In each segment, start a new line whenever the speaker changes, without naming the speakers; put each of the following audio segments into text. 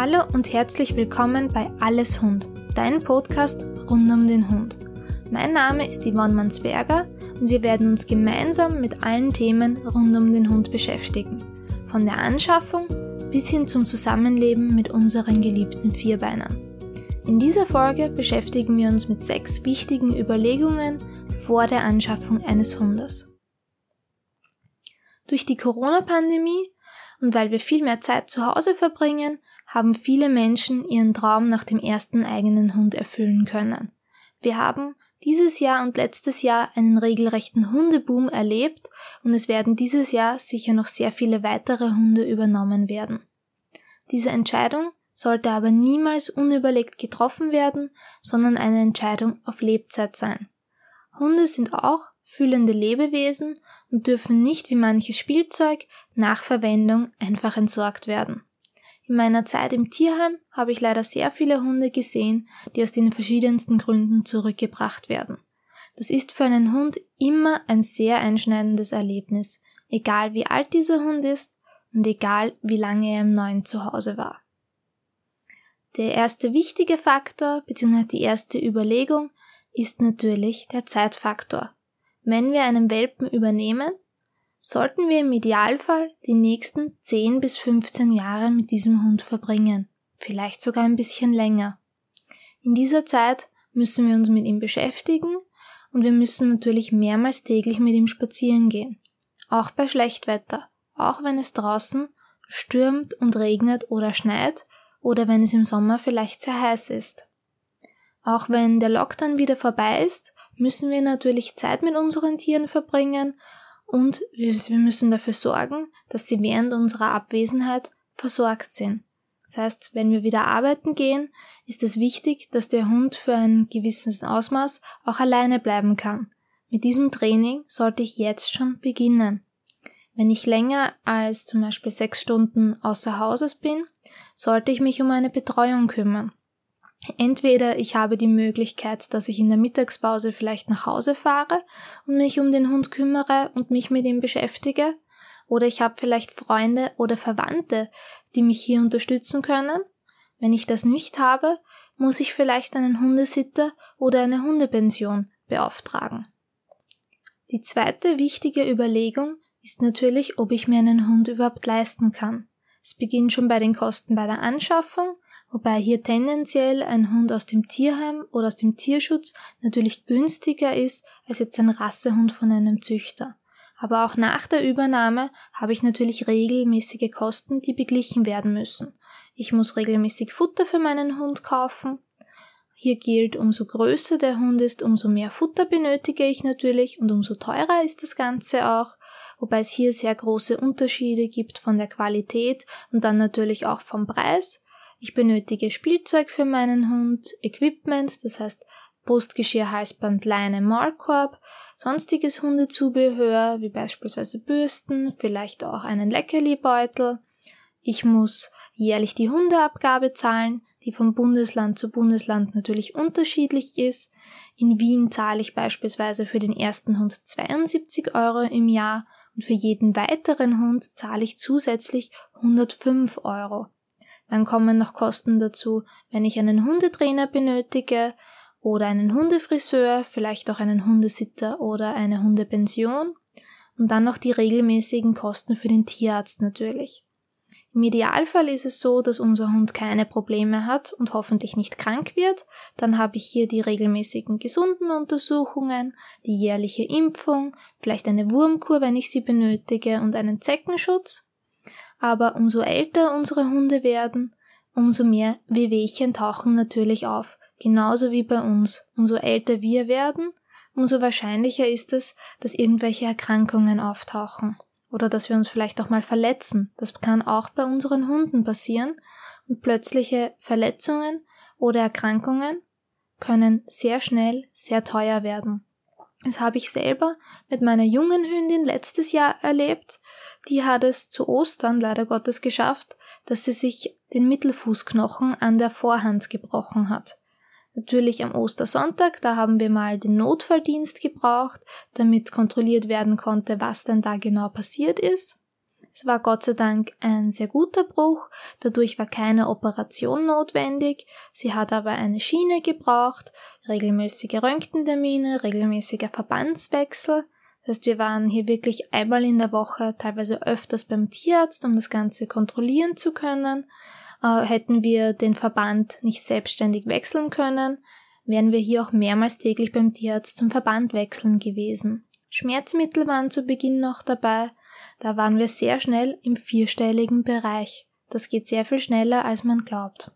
Hallo und herzlich willkommen bei Alles Hund, dein Podcast rund um den Hund. Mein Name ist Yvonne Mansberger und wir werden uns gemeinsam mit allen Themen rund um den Hund beschäftigen. Von der Anschaffung bis hin zum Zusammenleben mit unseren geliebten Vierbeinern. In dieser Folge beschäftigen wir uns mit sechs wichtigen Überlegungen vor der Anschaffung eines Hundes. Durch die Corona-Pandemie und weil wir viel mehr Zeit zu Hause verbringen, haben viele Menschen ihren Traum nach dem ersten eigenen Hund erfüllen können. Wir haben dieses Jahr und letztes Jahr einen regelrechten Hundeboom erlebt und es werden dieses Jahr sicher noch sehr viele weitere Hunde übernommen werden. Diese Entscheidung sollte aber niemals unüberlegt getroffen werden, sondern eine Entscheidung auf Lebzeit sein. Hunde sind auch fühlende Lebewesen und dürfen nicht wie manches Spielzeug nach Verwendung einfach entsorgt werden. In meiner Zeit im Tierheim habe ich leider sehr viele Hunde gesehen, die aus den verschiedensten Gründen zurückgebracht werden. Das ist für einen Hund immer ein sehr einschneidendes Erlebnis, egal wie alt dieser Hund ist und egal wie lange er im neuen Zuhause war. Der erste wichtige Faktor bzw. die erste Überlegung ist natürlich der Zeitfaktor. Wenn wir einen Welpen übernehmen, sollten wir im Idealfall die nächsten 10 bis 15 Jahre mit diesem Hund verbringen, vielleicht sogar ein bisschen länger. In dieser Zeit müssen wir uns mit ihm beschäftigen und wir müssen natürlich mehrmals täglich mit ihm spazieren gehen. Auch bei Schlechtwetter, auch wenn es draußen stürmt und regnet oder schneit oder wenn es im Sommer vielleicht sehr heiß ist. Auch wenn der Lockdown wieder vorbei ist, müssen wir natürlich Zeit mit unseren Tieren verbringen und wir müssen dafür sorgen, dass sie während unserer Abwesenheit versorgt sind. Das heißt, wenn wir wieder arbeiten gehen, ist es wichtig, dass der Hund für ein gewisses Ausmaß auch alleine bleiben kann. Mit diesem Training sollte ich jetzt schon beginnen. Wenn ich länger als zum Beispiel sechs Stunden außer Hauses bin, sollte ich mich um eine Betreuung kümmern. Entweder ich habe die Möglichkeit, dass ich in der Mittagspause vielleicht nach Hause fahre und mich um den Hund kümmere und mich mit ihm beschäftige, oder ich habe vielleicht Freunde oder Verwandte, die mich hier unterstützen können. Wenn ich das nicht habe, muss ich vielleicht einen Hundesitter oder eine Hundepension beauftragen. Die zweite wichtige Überlegung ist natürlich, ob ich mir einen Hund überhaupt leisten kann. Es beginnt schon bei den Kosten bei der Anschaffung wobei hier tendenziell ein Hund aus dem Tierheim oder aus dem Tierschutz natürlich günstiger ist als jetzt ein Rassehund von einem Züchter. Aber auch nach der Übernahme habe ich natürlich regelmäßige Kosten, die beglichen werden müssen. Ich muss regelmäßig Futter für meinen Hund kaufen. Hier gilt, umso größer der Hund ist, umso mehr Futter benötige ich natürlich und umso teurer ist das Ganze auch, wobei es hier sehr große Unterschiede gibt von der Qualität und dann natürlich auch vom Preis. Ich benötige Spielzeug für meinen Hund, Equipment, das heißt Brustgeschirr, Halsband, Leine, Maulkorb, sonstiges Hundezubehör, wie beispielsweise Bürsten, vielleicht auch einen Leckerlibeutel. Ich muss jährlich die Hundeabgabe zahlen, die vom Bundesland zu Bundesland natürlich unterschiedlich ist. In Wien zahle ich beispielsweise für den ersten Hund 72 Euro im Jahr und für jeden weiteren Hund zahle ich zusätzlich 105 Euro. Dann kommen noch Kosten dazu, wenn ich einen Hundetrainer benötige oder einen Hundefriseur, vielleicht auch einen Hundesitter oder eine Hundepension. Und dann noch die regelmäßigen Kosten für den Tierarzt natürlich. Im Idealfall ist es so, dass unser Hund keine Probleme hat und hoffentlich nicht krank wird. Dann habe ich hier die regelmäßigen gesunden Untersuchungen, die jährliche Impfung, vielleicht eine Wurmkur, wenn ich sie benötige und einen Zeckenschutz. Aber umso älter unsere Hunde werden, umso mehr Wehwehchen tauchen natürlich auf, genauso wie bei uns. Umso älter wir werden, umso wahrscheinlicher ist es, dass irgendwelche Erkrankungen auftauchen oder dass wir uns vielleicht auch mal verletzen. Das kann auch bei unseren Hunden passieren und plötzliche Verletzungen oder Erkrankungen können sehr schnell sehr teuer werden. Das habe ich selber mit meiner jungen Hündin letztes Jahr erlebt. Die hat es zu Ostern leider Gottes geschafft, dass sie sich den Mittelfußknochen an der Vorhand gebrochen hat. Natürlich am Ostersonntag, da haben wir mal den Notfalldienst gebraucht, damit kontrolliert werden konnte, was denn da genau passiert ist. Es war Gott sei Dank ein sehr guter Bruch, dadurch war keine Operation notwendig, sie hat aber eine Schiene gebraucht, regelmäßige Röntgentermine, regelmäßiger Verbandswechsel, das heißt, wir waren hier wirklich einmal in der Woche, teilweise öfters beim Tierarzt, um das Ganze kontrollieren zu können. Äh, hätten wir den Verband nicht selbstständig wechseln können, wären wir hier auch mehrmals täglich beim Tierarzt zum Verband wechseln gewesen. Schmerzmittel waren zu Beginn noch dabei, da waren wir sehr schnell im vierstelligen Bereich. Das geht sehr viel schneller, als man glaubt.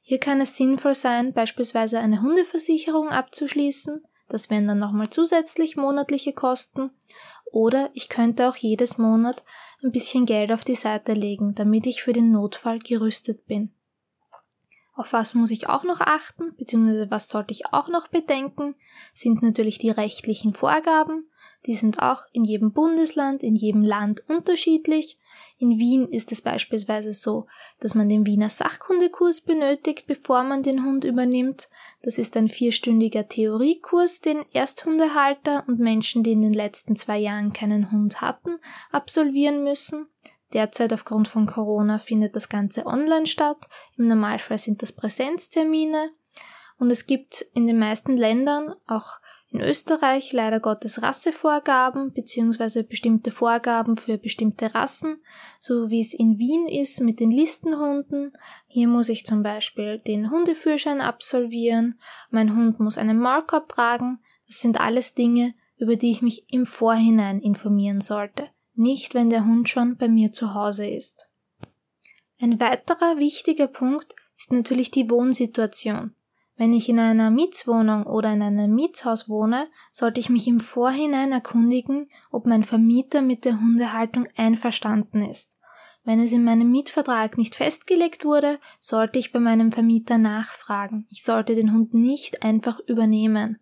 Hier kann es sinnvoll sein, beispielsweise eine Hundeversicherung abzuschließen, das wären dann nochmal zusätzlich monatliche Kosten. Oder ich könnte auch jedes Monat ein bisschen Geld auf die Seite legen, damit ich für den Notfall gerüstet bin. Auf was muss ich auch noch achten, beziehungsweise was sollte ich auch noch bedenken, sind natürlich die rechtlichen Vorgaben. Die sind auch in jedem Bundesland, in jedem Land unterschiedlich in Wien ist es beispielsweise so, dass man den Wiener Sachkundekurs benötigt, bevor man den Hund übernimmt. Das ist ein vierstündiger Theoriekurs, den Ersthundehalter und Menschen, die in den letzten zwei Jahren keinen Hund hatten, absolvieren müssen. Derzeit aufgrund von Corona findet das Ganze online statt. Im Normalfall sind das Präsenztermine. Und es gibt in den meisten Ländern auch in Österreich leider Gottes Rassevorgaben bzw. bestimmte Vorgaben für bestimmte Rassen, so wie es in Wien ist mit den Listenhunden. Hier muss ich zum Beispiel den Hundeführerschein absolvieren, mein Hund muss einen Markup tragen. Das sind alles Dinge, über die ich mich im Vorhinein informieren sollte, nicht wenn der Hund schon bei mir zu Hause ist. Ein weiterer wichtiger Punkt ist natürlich die Wohnsituation. Wenn ich in einer Mietswohnung oder in einem Mietshaus wohne, sollte ich mich im Vorhinein erkundigen, ob mein Vermieter mit der Hundehaltung einverstanden ist. Wenn es in meinem Mietvertrag nicht festgelegt wurde, sollte ich bei meinem Vermieter nachfragen. Ich sollte den Hund nicht einfach übernehmen.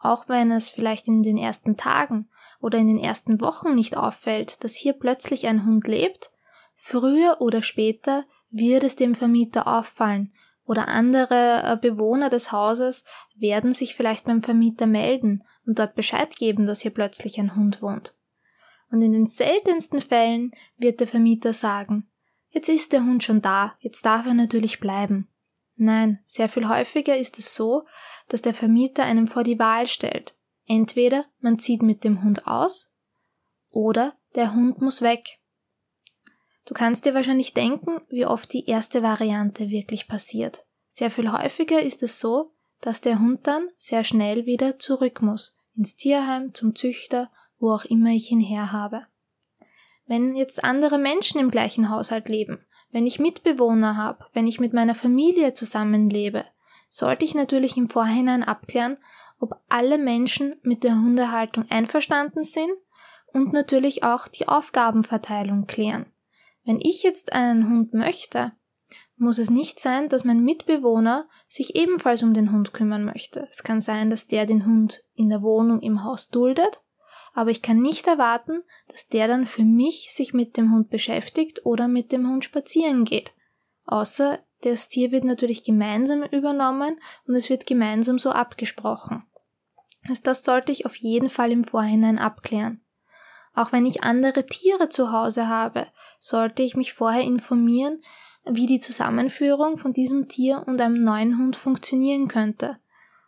Auch wenn es vielleicht in den ersten Tagen oder in den ersten Wochen nicht auffällt, dass hier plötzlich ein Hund lebt, früher oder später wird es dem Vermieter auffallen oder andere äh, Bewohner des Hauses werden sich vielleicht beim Vermieter melden und dort Bescheid geben, dass hier plötzlich ein Hund wohnt. Und in den seltensten Fällen wird der Vermieter sagen, jetzt ist der Hund schon da, jetzt darf er natürlich bleiben. Nein, sehr viel häufiger ist es so, dass der Vermieter einem vor die Wahl stellt. Entweder man zieht mit dem Hund aus oder der Hund muss weg. Du kannst dir wahrscheinlich denken, wie oft die erste Variante wirklich passiert. Sehr viel häufiger ist es so, dass der Hund dann sehr schnell wieder zurück muss, ins Tierheim, zum Züchter, wo auch immer ich ihn herhabe. Wenn jetzt andere Menschen im gleichen Haushalt leben, wenn ich Mitbewohner habe, wenn ich mit meiner Familie zusammenlebe, sollte ich natürlich im Vorhinein abklären, ob alle Menschen mit der Hundehaltung einverstanden sind und natürlich auch die Aufgabenverteilung klären. Wenn ich jetzt einen Hund möchte, muss es nicht sein, dass mein Mitbewohner sich ebenfalls um den Hund kümmern möchte. Es kann sein, dass der den Hund in der Wohnung im Haus duldet, aber ich kann nicht erwarten, dass der dann für mich sich mit dem Hund beschäftigt oder mit dem Hund spazieren geht. Außer das Tier wird natürlich gemeinsam übernommen und es wird gemeinsam so abgesprochen. Also das sollte ich auf jeden Fall im Vorhinein abklären. Auch wenn ich andere Tiere zu Hause habe, sollte ich mich vorher informieren, wie die Zusammenführung von diesem Tier und einem neuen Hund funktionieren könnte.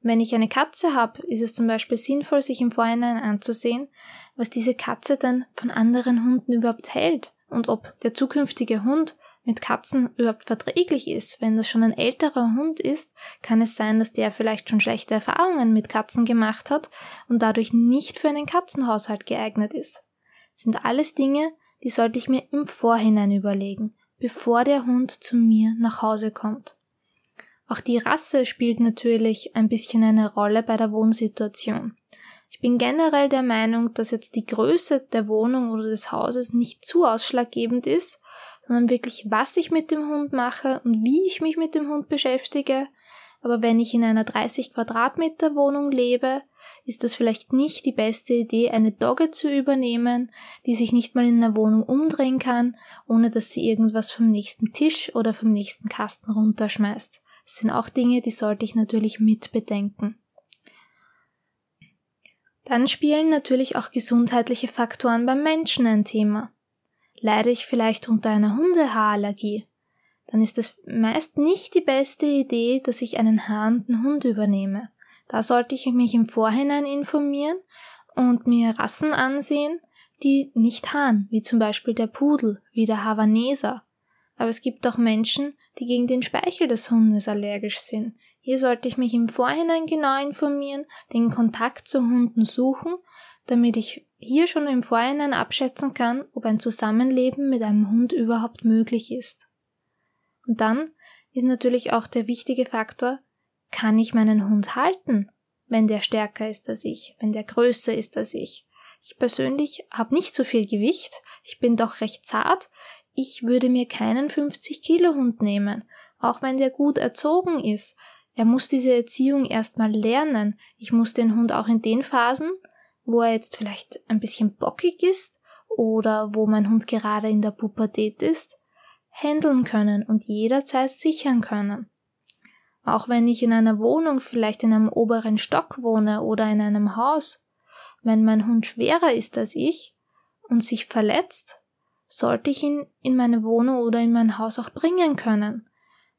Wenn ich eine Katze habe, ist es zum Beispiel sinnvoll, sich im Vorhinein anzusehen, was diese Katze dann von anderen Hunden überhaupt hält und ob der zukünftige Hund mit Katzen überhaupt verträglich ist. Wenn das schon ein älterer Hund ist, kann es sein, dass der vielleicht schon schlechte Erfahrungen mit Katzen gemacht hat und dadurch nicht für einen Katzenhaushalt geeignet ist sind alles Dinge, die sollte ich mir im Vorhinein überlegen, bevor der Hund zu mir nach Hause kommt. Auch die Rasse spielt natürlich ein bisschen eine Rolle bei der Wohnsituation. Ich bin generell der Meinung, dass jetzt die Größe der Wohnung oder des Hauses nicht zu ausschlaggebend ist, sondern wirklich, was ich mit dem Hund mache und wie ich mich mit dem Hund beschäftige. Aber wenn ich in einer 30 Quadratmeter Wohnung lebe, ist das vielleicht nicht die beste Idee, eine Dogge zu übernehmen, die sich nicht mal in einer Wohnung umdrehen kann, ohne dass sie irgendwas vom nächsten Tisch oder vom nächsten Kasten runterschmeißt. Das sind auch Dinge, die sollte ich natürlich mit bedenken. Dann spielen natürlich auch gesundheitliche Faktoren beim Menschen ein Thema. leide ich vielleicht unter einer Hundehaarallergie, dann ist es meist nicht die beste Idee, dass ich einen haarenden Hund übernehme. Da sollte ich mich im Vorhinein informieren und mir Rassen ansehen, die nicht haaren, wie zum Beispiel der Pudel, wie der Havaneser. Aber es gibt auch Menschen, die gegen den Speichel des Hundes allergisch sind. Hier sollte ich mich im Vorhinein genau informieren, den Kontakt zu Hunden suchen, damit ich hier schon im Vorhinein abschätzen kann, ob ein Zusammenleben mit einem Hund überhaupt möglich ist. Und dann ist natürlich auch der wichtige Faktor, kann ich meinen Hund halten, wenn der stärker ist als ich, wenn der größer ist als ich. Ich persönlich habe nicht so viel Gewicht, ich bin doch recht zart, ich würde mir keinen 50 Kilo Hund nehmen, auch wenn der gut erzogen ist. Er muss diese Erziehung erstmal lernen. Ich muss den Hund auch in den Phasen, wo er jetzt vielleicht ein bisschen bockig ist oder wo mein Hund gerade in der Pubertät ist, handeln können und jederzeit sichern können. Auch wenn ich in einer Wohnung, vielleicht in einem oberen Stock wohne oder in einem Haus, wenn mein Hund schwerer ist als ich und sich verletzt, sollte ich ihn in meine Wohnung oder in mein Haus auch bringen können.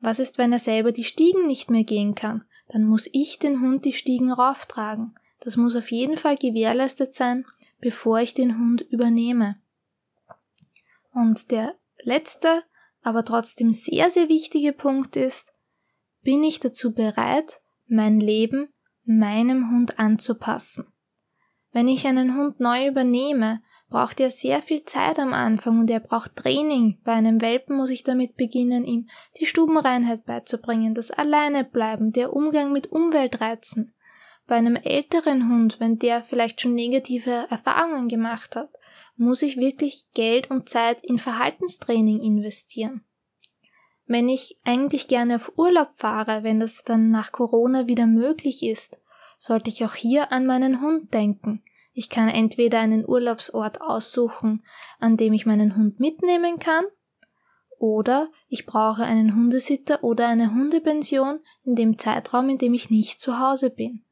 Was ist, wenn er selber die Stiegen nicht mehr gehen kann? Dann muss ich den Hund die Stiegen rauftragen. Das muss auf jeden Fall gewährleistet sein, bevor ich den Hund übernehme. Und der letzte aber trotzdem sehr, sehr wichtige Punkt ist, bin ich dazu bereit, mein Leben meinem Hund anzupassen. Wenn ich einen Hund neu übernehme, braucht er sehr viel Zeit am Anfang und er braucht Training. Bei einem Welpen muss ich damit beginnen, ihm die Stubenreinheit beizubringen, das Alleinebleiben, der Umgang mit Umweltreizen. Bei einem älteren Hund, wenn der vielleicht schon negative Erfahrungen gemacht hat, muss ich wirklich Geld und Zeit in Verhaltenstraining investieren. Wenn ich eigentlich gerne auf Urlaub fahre, wenn das dann nach Corona wieder möglich ist, sollte ich auch hier an meinen Hund denken. Ich kann entweder einen Urlaubsort aussuchen, an dem ich meinen Hund mitnehmen kann, oder ich brauche einen Hundesitter oder eine Hundepension in dem Zeitraum, in dem ich nicht zu Hause bin.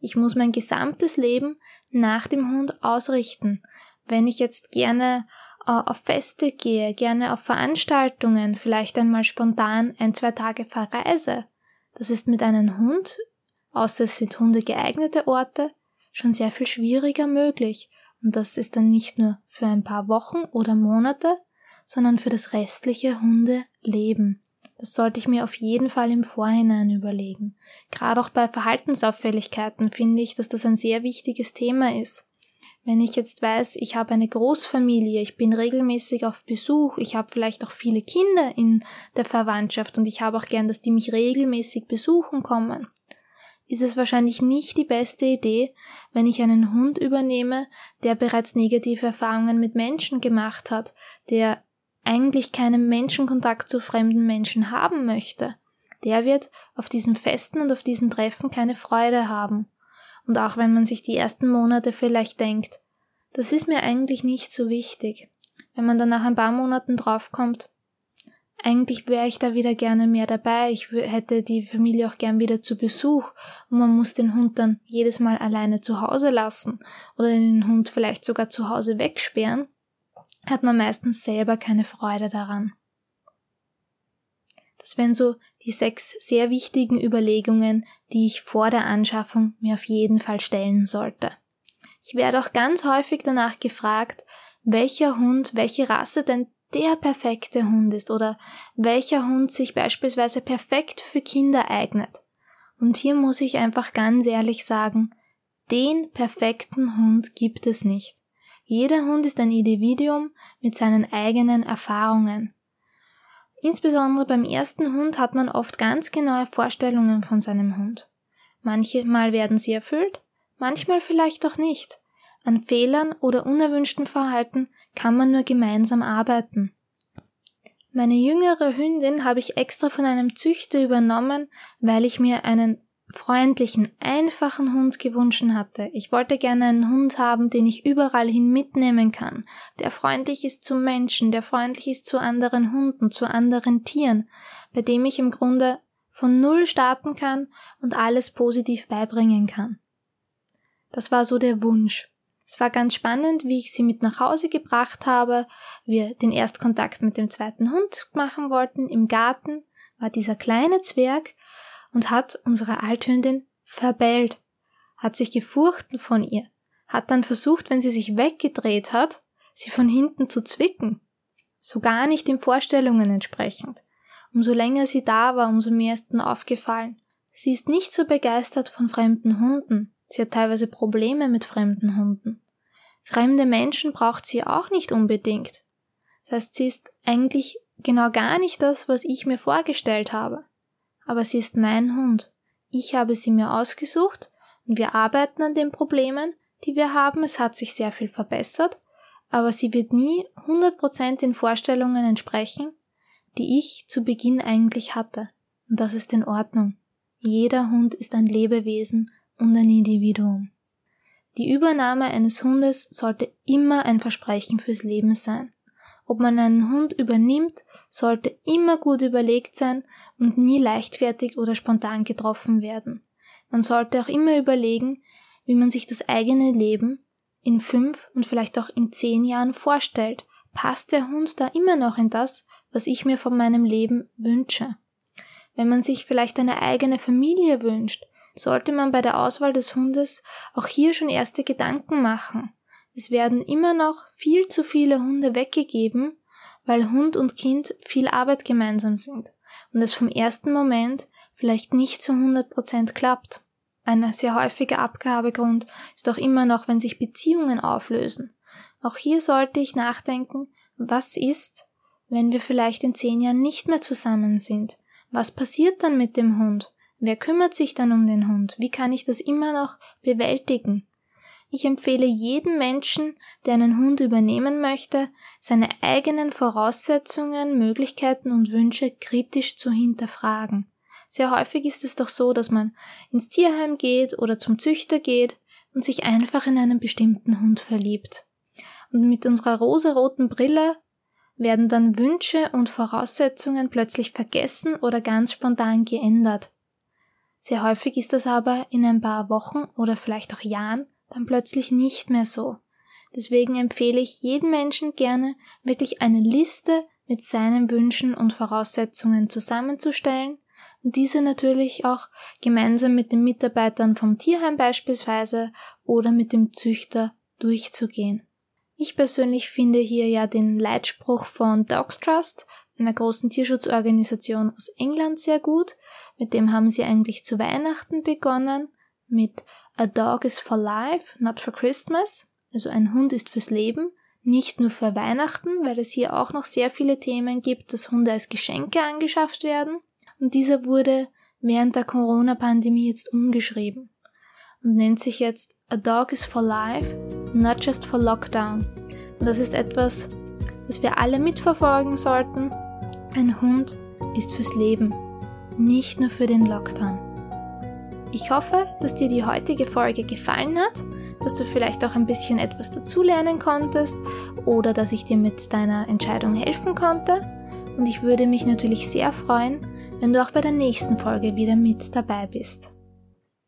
Ich muss mein gesamtes Leben nach dem Hund ausrichten, wenn ich jetzt gerne auf Feste gehe, gerne auf Veranstaltungen, vielleicht einmal spontan ein, zwei Tage verreise, das ist mit einem Hund, außer es sind Hunde geeignete Orte, schon sehr viel schwieriger möglich. Und das ist dann nicht nur für ein paar Wochen oder Monate, sondern für das restliche Hundeleben. Das sollte ich mir auf jeden Fall im Vorhinein überlegen. Gerade auch bei Verhaltensauffälligkeiten finde ich, dass das ein sehr wichtiges Thema ist. Wenn ich jetzt weiß, ich habe eine Großfamilie, ich bin regelmäßig auf Besuch, ich habe vielleicht auch viele Kinder in der Verwandtschaft und ich habe auch gern, dass die mich regelmäßig besuchen kommen, ist es wahrscheinlich nicht die beste Idee, wenn ich einen Hund übernehme, der bereits negative Erfahrungen mit Menschen gemacht hat, der eigentlich keinen Menschenkontakt zu fremden Menschen haben möchte. Der wird auf diesen Festen und auf diesen Treffen keine Freude haben. Und auch wenn man sich die ersten Monate vielleicht denkt, das ist mir eigentlich nicht so wichtig. Wenn man dann nach ein paar Monaten draufkommt, eigentlich wäre ich da wieder gerne mehr dabei, ich hätte die Familie auch gern wieder zu Besuch und man muss den Hund dann jedes Mal alleine zu Hause lassen oder den Hund vielleicht sogar zu Hause wegsperren, hat man meistens selber keine Freude daran. Das wären so die sechs sehr wichtigen Überlegungen, die ich vor der Anschaffung mir auf jeden Fall stellen sollte. Ich werde auch ganz häufig danach gefragt, welcher Hund, welche Rasse denn der perfekte Hund ist oder welcher Hund sich beispielsweise perfekt für Kinder eignet. Und hier muss ich einfach ganz ehrlich sagen, den perfekten Hund gibt es nicht. Jeder Hund ist ein Individuum mit seinen eigenen Erfahrungen. Insbesondere beim ersten Hund hat man oft ganz genaue Vorstellungen von seinem Hund. Manchmal werden sie erfüllt, manchmal vielleicht auch nicht. An Fehlern oder unerwünschten Verhalten kann man nur gemeinsam arbeiten. Meine jüngere Hündin habe ich extra von einem Züchter übernommen, weil ich mir einen freundlichen, einfachen Hund gewünscht hatte. Ich wollte gerne einen Hund haben, den ich überall hin mitnehmen kann, der freundlich ist zu Menschen, der freundlich ist zu anderen Hunden, zu anderen Tieren, bei dem ich im Grunde von Null starten kann und alles positiv beibringen kann. Das war so der Wunsch. Es war ganz spannend, wie ich sie mit nach Hause gebracht habe. Wir den Erstkontakt mit dem zweiten Hund machen wollten. Im Garten war dieser kleine Zwerg und hat unsere Althündin verbellt, hat sich gefurchten von ihr, hat dann versucht, wenn sie sich weggedreht hat, sie von hinten zu zwicken. So gar nicht den Vorstellungen entsprechend. Umso länger sie da war, umso mehr ist dann aufgefallen. Sie ist nicht so begeistert von fremden Hunden. Sie hat teilweise Probleme mit fremden Hunden. Fremde Menschen braucht sie auch nicht unbedingt. Das heißt, sie ist eigentlich genau gar nicht das, was ich mir vorgestellt habe. Aber sie ist mein Hund. Ich habe sie mir ausgesucht und wir arbeiten an den Problemen, die wir haben. Es hat sich sehr viel verbessert, aber sie wird nie 100% den Vorstellungen entsprechen, die ich zu Beginn eigentlich hatte. Und das ist in Ordnung. Jeder Hund ist ein Lebewesen und ein Individuum. Die Übernahme eines Hundes sollte immer ein Versprechen fürs Leben sein. Ob man einen Hund übernimmt, sollte immer gut überlegt sein und nie leichtfertig oder spontan getroffen werden. Man sollte auch immer überlegen, wie man sich das eigene Leben in fünf und vielleicht auch in zehn Jahren vorstellt. Passt der Hund da immer noch in das, was ich mir von meinem Leben wünsche? Wenn man sich vielleicht eine eigene Familie wünscht, sollte man bei der Auswahl des Hundes auch hier schon erste Gedanken machen. Es werden immer noch viel zu viele Hunde weggegeben, weil Hund und Kind viel Arbeit gemeinsam sind und es vom ersten Moment vielleicht nicht zu 100 Prozent klappt. Ein sehr häufiger Abgabegrund ist auch immer noch, wenn sich Beziehungen auflösen. Auch hier sollte ich nachdenken, was ist, wenn wir vielleicht in zehn Jahren nicht mehr zusammen sind? Was passiert dann mit dem Hund? Wer kümmert sich dann um den Hund? Wie kann ich das immer noch bewältigen? Ich empfehle jedem Menschen, der einen Hund übernehmen möchte, seine eigenen Voraussetzungen, Möglichkeiten und Wünsche kritisch zu hinterfragen. Sehr häufig ist es doch so, dass man ins Tierheim geht oder zum Züchter geht und sich einfach in einen bestimmten Hund verliebt. Und mit unserer rosaroten Brille werden dann Wünsche und Voraussetzungen plötzlich vergessen oder ganz spontan geändert. Sehr häufig ist das aber in ein paar Wochen oder vielleicht auch Jahren dann plötzlich nicht mehr so. Deswegen empfehle ich jedem Menschen gerne, wirklich eine Liste mit seinen Wünschen und Voraussetzungen zusammenzustellen und diese natürlich auch gemeinsam mit den Mitarbeitern vom Tierheim beispielsweise oder mit dem Züchter durchzugehen. Ich persönlich finde hier ja den Leitspruch von Dogs Trust, einer großen Tierschutzorganisation aus England, sehr gut. Mit dem haben sie eigentlich zu Weihnachten begonnen mit A Dog is for Life, not for Christmas. Also ein Hund ist fürs Leben, nicht nur für Weihnachten, weil es hier auch noch sehr viele Themen gibt, dass Hunde als Geschenke angeschafft werden. Und dieser wurde während der Corona-Pandemie jetzt umgeschrieben und nennt sich jetzt A Dog is for Life, not just for Lockdown. Und das ist etwas, das wir alle mitverfolgen sollten. Ein Hund ist fürs Leben, nicht nur für den Lockdown. Ich hoffe, dass dir die heutige Folge gefallen hat, dass du vielleicht auch ein bisschen etwas dazulernen konntest oder dass ich dir mit deiner Entscheidung helfen konnte. Und ich würde mich natürlich sehr freuen, wenn du auch bei der nächsten Folge wieder mit dabei bist.